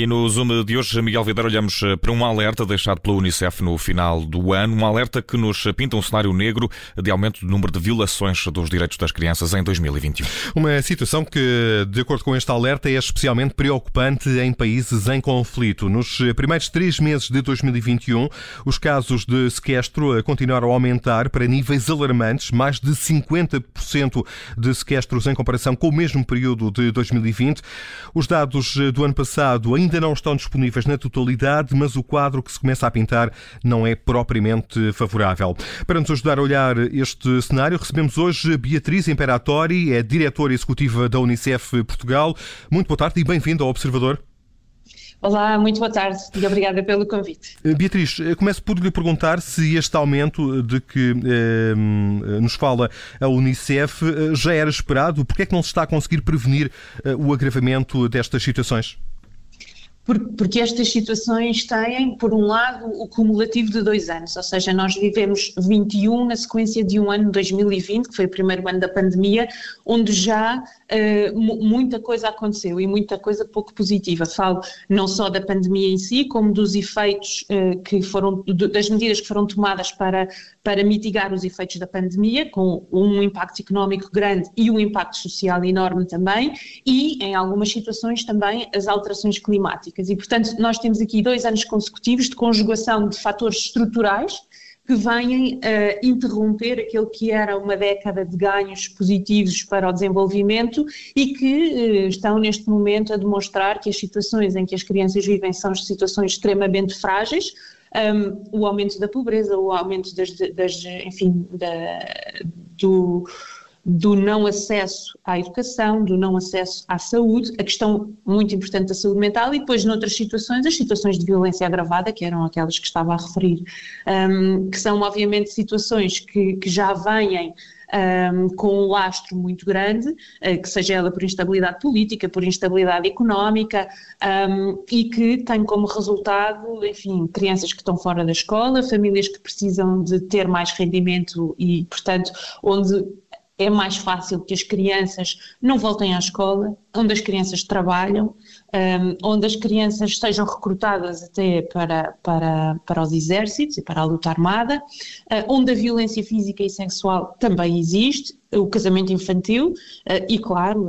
E no Zoom de hoje, Miguel Videira, olhamos eh, para um alerta deixado pela Unicef no final do ano, um alerta que nos pinta um cenário negro de aumento do número de violações dos direitos das crianças em 2021. Uma situação que, de acordo com este alerta, é especialmente preocupante em países em conflito. Nos primeiros três meses de 2021, os casos de sequestro eh, continuaram a aumentar para níveis alarmantes, mais de 50% de sequestros em comparação com o mesmo período de 2020. Os dados eh, do ano passado ainda não estão disponíveis na totalidade, mas o quadro que se começa a pintar não é propriamente favorável. Para nos ajudar a olhar este cenário, recebemos hoje Beatriz Imperatori, é diretora executiva da Unicef Portugal. Muito boa tarde e bem-vindo ao Observador. Olá, muito boa tarde e obrigada pelo convite. Eh, Beatriz, eh, começo por lhe perguntar se este aumento de que eh, nos fala a Unicef eh, já era esperado, porque é que não se está a conseguir prevenir eh, o agravamento destas situações? Porque estas situações têm, por um lado, o cumulativo de dois anos, ou seja, nós vivemos 21 na sequência de um ano 2020, que foi o primeiro ano da pandemia, onde já uh, muita coisa aconteceu e muita coisa pouco positiva. Falo não só da pandemia em si, como dos efeitos uh, que foram, das medidas que foram tomadas para, para mitigar os efeitos da pandemia, com um impacto económico grande e um impacto social enorme também, e em algumas situações também as alterações climáticas. E, portanto, nós temos aqui dois anos consecutivos de conjugação de fatores estruturais que vêm uh, interromper aquele que era uma década de ganhos positivos para o desenvolvimento e que uh, estão neste momento a demonstrar que as situações em que as crianças vivem são situações extremamente frágeis, um, o aumento da pobreza, o aumento das, das enfim, da, do do não acesso à educação, do não acesso à saúde, a questão muito importante da saúde mental e depois, noutras situações, as situações de violência agravada, que eram aquelas que estava a referir, um, que são obviamente situações que, que já vêm um, com um lastro muito grande, uh, que seja ela por instabilidade política, por instabilidade económica, um, e que tem como resultado, enfim, crianças que estão fora da escola, famílias que precisam de ter mais rendimento e, portanto, onde é mais fácil que as crianças não voltem à escola, onde as crianças trabalham, um, onde as crianças sejam recrutadas até para, para, para os exércitos e para a luta armada, uh, onde a violência física e sexual também existe, o casamento infantil uh, e, claro,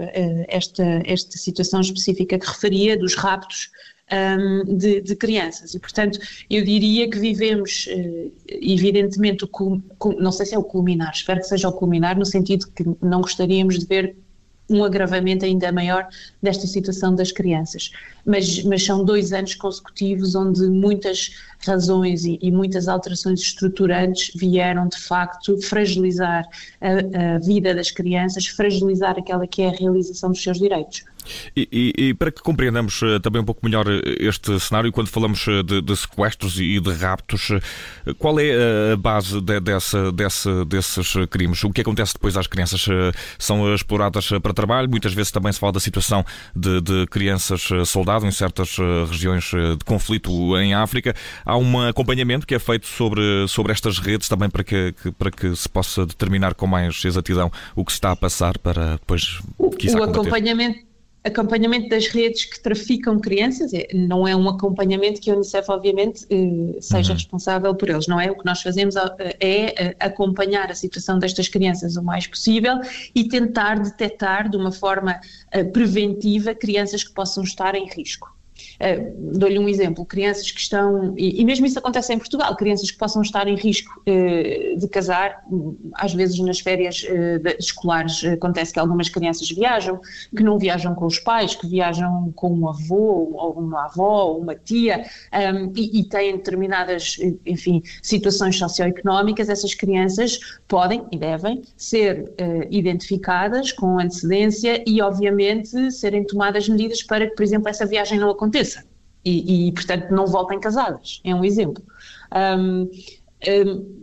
esta, esta situação específica que referia dos raptos um, de, de, crianças. E, portanto, eu diria que vivemos, uh, evidentemente, o, não sei se é o culminar, espero que seja o culminar, no sentido que não gostaríamos de ver um agravamento ainda maior desta situação das crianças. Mas, mas são dois anos consecutivos onde muitas razões e, e muitas alterações estruturantes vieram de facto fragilizar a, a, vida das crianças, fragilizar aquela que é a realização dos seus direitos. E, e, e, para que compreendamos eh, também um pouco melhor eh, este cenário, quando falamos eh, de, de sequestros e de raptos, qual é a base de, dessa, dessa, desses crimes? O que acontece depois às crianças? São exploradas para trabalho? Muitas vezes também se fala da situação de, de crianças soldado em certas regiões de conflito em África. Há um acompanhamento que é feito sobre, sobre estas redes também para que, para que se possa determinar com mais exatidão o que se está a passar para depois isso O acompanhamento acompanhamento das redes que traficam crianças, é, não é um acompanhamento que a Unicef, obviamente, eh, seja uhum. responsável por eles, não é? O que nós fazemos é eh, acompanhar a situação destas crianças o mais possível e tentar detectar de uma forma eh, preventiva crianças que possam estar em risco. Uh, Dou-lhe um exemplo: crianças que estão, e, e, mesmo isso acontece em Portugal, crianças que possam estar em risco uh, de casar, às vezes nas férias uh, de, escolares acontece que algumas crianças viajam, que não viajam com os pais, que viajam com um avô, ou uma avó, ou uma tia, um, e, e têm determinadas, enfim, situações socioeconómicas, essas crianças podem e devem ser identificadas com antecedência e, obviamente, serem tomadas medidas para que, por exemplo, essa viagem não aconteça e, e, portanto, não voltem casadas. É um exemplo. Um, um,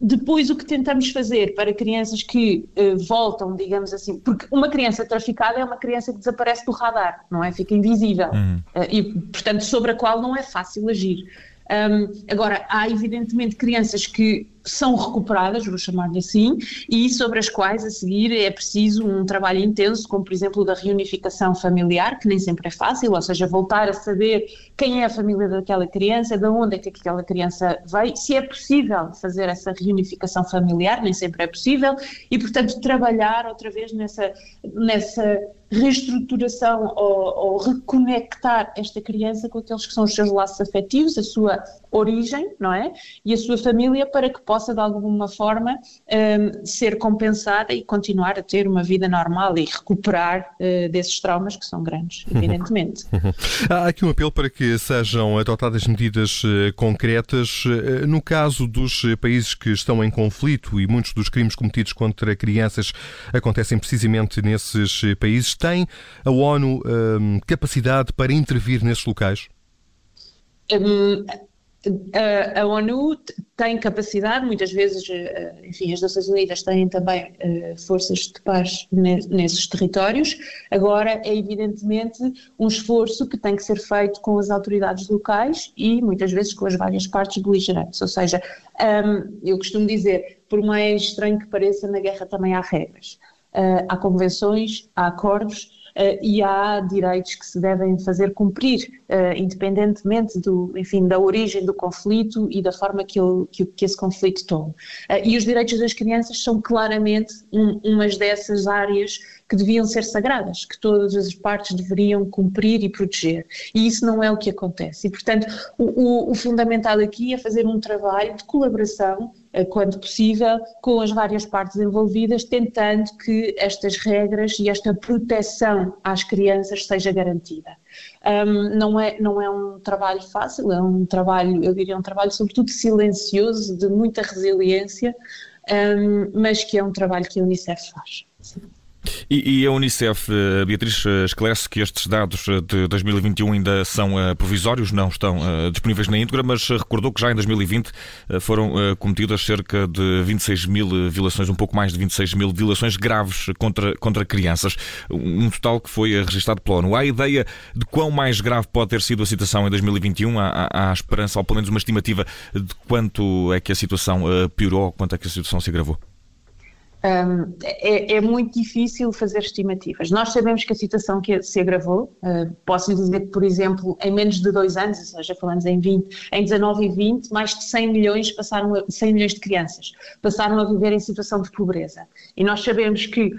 depois, o que tentamos fazer para crianças que uh, voltam, digamos assim, porque uma criança traficada é uma criança que desaparece do radar, não é? Fica invisível. Uhum. Uh, e, portanto, sobre a qual não é fácil agir. Um, agora, há evidentemente crianças que são recuperadas, vou chamar-lhe assim, e sobre as quais a seguir é preciso um trabalho intenso, como por exemplo da reunificação familiar, que nem sempre é fácil, ou seja, voltar a saber quem é a família daquela criança, de onde é que aquela criança veio, se é possível fazer essa reunificação familiar, nem sempre é possível, e portanto trabalhar outra vez nessa, nessa reestruturação ou, ou, reconectar esta criança com aqueles que são os seus laços afetivos, a sua origem, não é? E a sua família para que possa de alguma forma um, ser compensada e continuar a ter uma vida normal e recuperar uh, desses traumas que são grandes, uhum. evidentemente. Uhum. Há aqui um apelo para que sejam adotadas medidas uh, concretas. Uh, no caso dos países que estão em conflito e muitos dos crimes cometidos contra crianças acontecem precisamente nesses países, tem a ONU um, capacidade para intervir nesses locais? Um, a, ONU tem capacidade, muitas vezes, eh, enfim, as Nações Unidas têm também uh, forças de paz nesses territórios. Agora, é evidentemente um esforço que tem que ser feito com as autoridades locais e muitas vezes com as várias partes beligerantes. Ou seja, um, eu costumo dizer, por mais estranho que pareça, na guerra também há regras. Há convenções, há acordos e há direitos que se devem fazer cumprir, uh, independentemente do, enfim, da origem do conflito e da forma que, ele, que, que esse conflito toma. e os direitos das crianças são claramente um, umas dessas áreas que deviam ser sagradas, que todas as partes deveriam cumprir e proteger. E isso não é o que acontece. E, portanto, o, o, o fundamental aqui é fazer um trabalho de colaboração eh, quando possível, com as várias partes envolvidas, tentando que estas regras e esta proteção às crianças seja garantida. Um, não, é, não é um trabalho fácil, é um trabalho, eu diria, um trabalho sobretudo silencioso, de muita resiliência, um, mas que é um trabalho que a Unicef faz. Sim. E, e, a Unicef, eh, Beatriz, eh, esclarece que estes dados eh, de 2021 ainda são provisórios, não estão disponíveis na íntegra, mas recordou que já em 2020 foram cometidas cerca de 26 mil violações, um pouco mais de 26 mil violações graves contra, contra crianças, um total que foi registrado pela ONU. Há ideia de quão mais grave pode ter sido a situação em 2021? Há, há esperança, ou pelo menos uma estimativa de quanto é que a situação piorou, quanto é que a situação se agravou? Um, é, é, muito difícil fazer estimativas. Nós sabemos que a situação que se agravou, uh, posso dizer que, por exemplo, em menos de dois anos, ou seja, falamos em 20, em 19 e 20, mais de 100 milhões passaram, a, 100 milhões de crianças passaram a viver em situação de pobreza. E nós sabemos que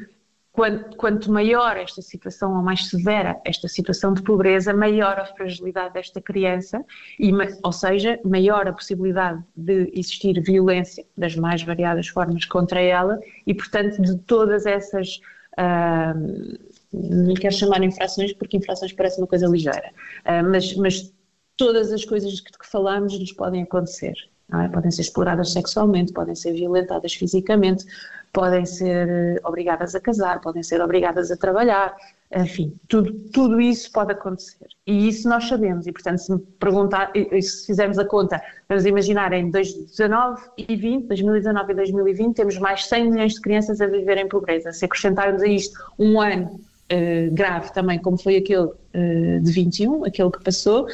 Quanto, quanto, maior esta situação, ou mais severa esta situação de pobreza, maior a fragilidade desta criança, e, ou seja, maior a possibilidade de existir violência das mais variadas formas contra ela, e, portanto, de todas essas. Uh, não quero chamar infrações porque infrações parece uma coisa ligeira, uh, mas, mas, todas as coisas que, que falamos lhes podem acontecer. É? Podem ser exploradas sexualmente, podem ser violentadas fisicamente, podem ser eh, obrigadas a casar, podem ser obrigadas a trabalhar, enfim, tudo, tudo isso pode acontecer. E isso nós sabemos, e portanto, se me perguntar, se fizermos a conta, vamos imaginar em 2019 e 20, 2019 e 2020, temos mais 100 milhões de crianças a viver em pobreza. Se acrescentarmos a isto um ano uh, grave também, como foi aquele uh, de 21, aquele que passou,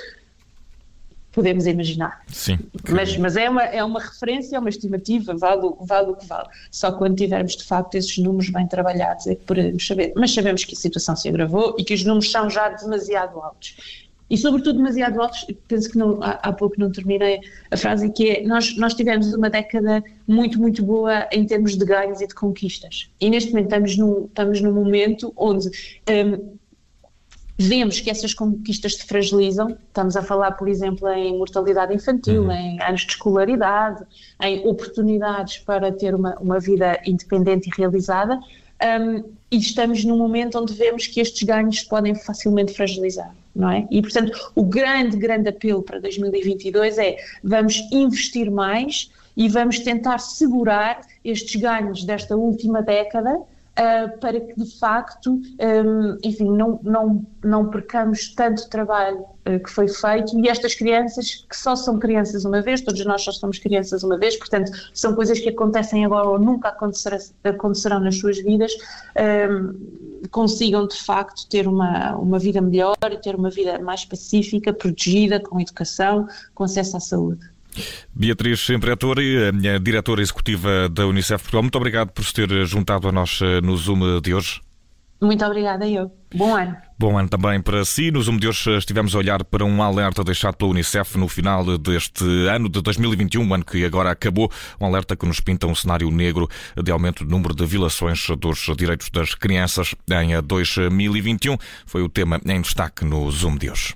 podemos imaginar. Sim. Mas, mas é, uma, é uma referência, é uma estimativa, vale, vale o que vale. Só quando tivermos de facto esses números bem trabalhados é que poderemos saber. Mas sabemos que a situação se agravou e que os números são já demasiado altos. E sobretudo demasiado altos, penso que não, há, há pouco não terminei a frase, que é, nós, nós tivemos uma década muito, muito boa em termos de ganhos e de conquistas. E neste momento estamos num, estamos num momento onde um, Vemos que essas conquistas se fragilizam, estamos a falar, por exemplo, em mortalidade infantil, uhum. em anos de escolaridade, em oportunidades para ter uma, uma vida independente e realizada, um, e estamos num momento onde vemos que estes ganhos podem facilmente fragilizar, não é? E, portanto, o grande, grande apelo para 2022 é vamos investir mais e vamos tentar segurar estes ganhos desta última década uh, para que de facto, um, enfim, não, não, não percamos tanto trabalho uh, que foi feito e estas crianças, que só são crianças uma vez, todos nós só somos crianças uma vez, portanto, são coisas que acontecem agora ou nunca acontecerão, acontecerão nas suas vidas, um, consigam de facto ter uma, uma vida melhor e ter uma vida mais pacífica, protegida, com educação, com acesso à saúde. Beatriz Imperatore, a diretora executiva da Unicef Portugal, muito obrigado por se ter juntado a nós eh, no Zoom de hoje. Muito obrigada, eu. Bom ano. Bom ano também para si. No Zoom de hoje estivemos a olhar para um alerta deixado pela Unicef no final deste ano de 2021, um ano que agora acabou. Um alerta que nos pinta um cenário negro de aumento do número de violações dos direitos das crianças em 2021. Foi o tema em destaque no Zoom de hoje.